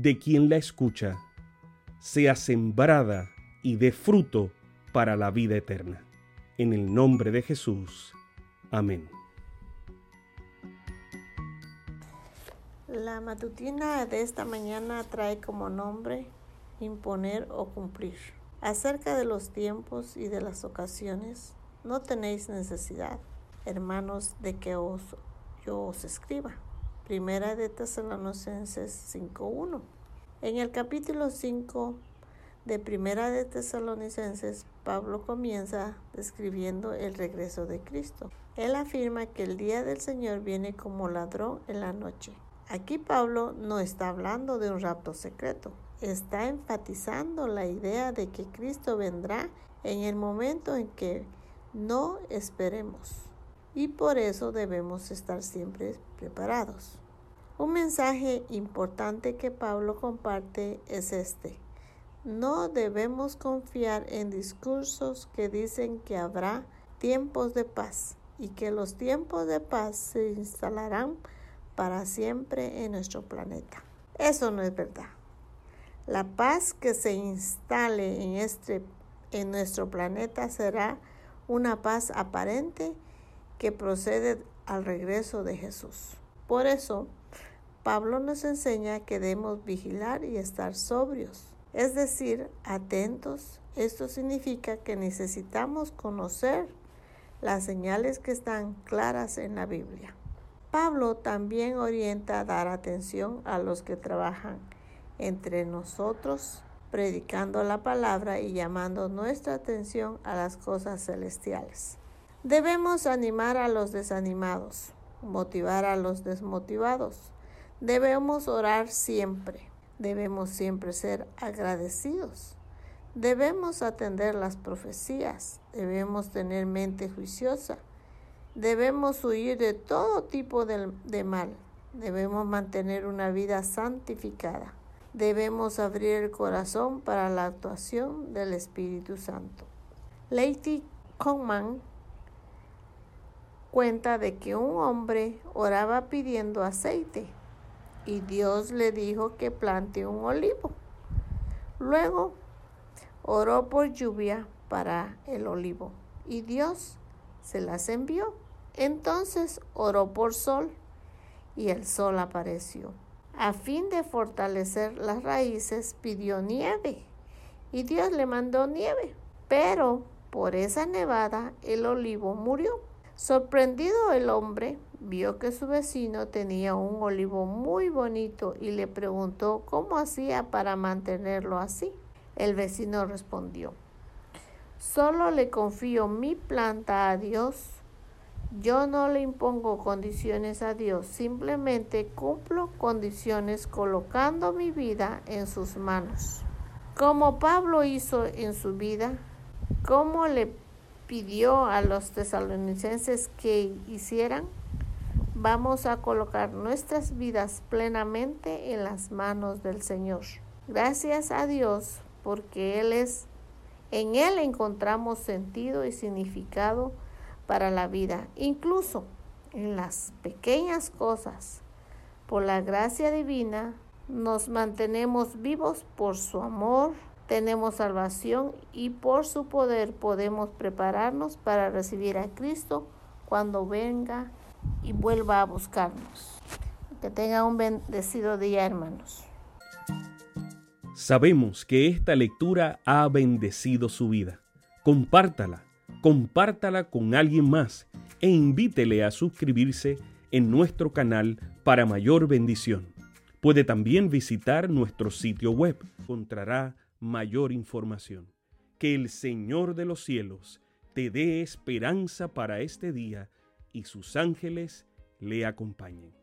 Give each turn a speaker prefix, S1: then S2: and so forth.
S1: de quien la escucha, sea sembrada y dé fruto para la vida eterna. En el nombre de Jesús. Amén.
S2: La matutina de esta mañana trae como nombre imponer o cumplir. Acerca de los tiempos y de las ocasiones, no tenéis necesidad, hermanos, de que os, yo os escriba. Primera de Tesalonicenses 5.1. En el capítulo 5 de Primera de Tesalonicenses, Pablo comienza describiendo el regreso de Cristo. Él afirma que el día del Señor viene como ladrón en la noche. Aquí Pablo no está hablando de un rapto secreto, está enfatizando la idea de que Cristo vendrá en el momento en que no esperemos. Y por eso debemos estar siempre preparados. Un mensaje importante que Pablo comparte es este. No debemos confiar en discursos que dicen que habrá tiempos de paz y que los tiempos de paz se instalarán para siempre en nuestro planeta. Eso no es verdad. La paz que se instale en, este, en nuestro planeta será una paz aparente que procede al regreso de Jesús. Por eso, Pablo nos enseña que debemos vigilar y estar sobrios, es decir, atentos. Esto significa que necesitamos conocer las señales que están claras en la Biblia. Pablo también orienta a dar atención a los que trabajan entre nosotros, predicando la palabra y llamando nuestra atención a las cosas celestiales. Debemos animar a los desanimados, motivar a los desmotivados. Debemos orar siempre. Debemos siempre ser agradecidos. Debemos atender las profecías. Debemos tener mente juiciosa Debemos huir de todo tipo de, mal. Debemos mantener una vida santificada. Debemos abrir el corazón para la actuación del Espíritu Santo. Lady Conman cuenta de que un hombre oraba pidiendo aceite y Dios le dijo que plante un olivo. Luego oró por lluvia para el olivo y Dios se las envió. Entonces oró por sol y el sol apareció. A fin de fortalecer las raíces pidió nieve y Dios le mandó nieve. Pero por esa nevada el olivo murió. Sorprendido el hombre vio que su vecino tenía un olivo muy bonito y le preguntó cómo hacía para mantenerlo así. El vecino respondió, solo le confío mi planta a Dios yo no le impongo condiciones a Dios, simplemente cumplo condiciones colocando mi vida en sus manos. Como Pablo hizo en su vida, como le pidió a los tesalonicenses que hicieran, vamos a colocar nuestras vidas plenamente en las manos del Señor. Gracias a Dios porque Él es, en Él encontramos sentido y significado para la vida, incluso en las pequeñas cosas. Por la gracia divina nos mantenemos vivos por su amor, tenemos salvación y por su poder podemos prepararnos para recibir a Cristo cuando venga y vuelva a buscarnos. Que tenga un bendecido día, hermanos.
S1: Sabemos que esta lectura ha bendecido su vida. Compártala, compártala con alguien más e invítele a suscribirse en nuestro canal para mayor bendición. Puede también visitar nuestro sitio web. Encontrará mayor información. Que el Señor de los cielos te dé esperanza para este día y sus ángeles le acompañen.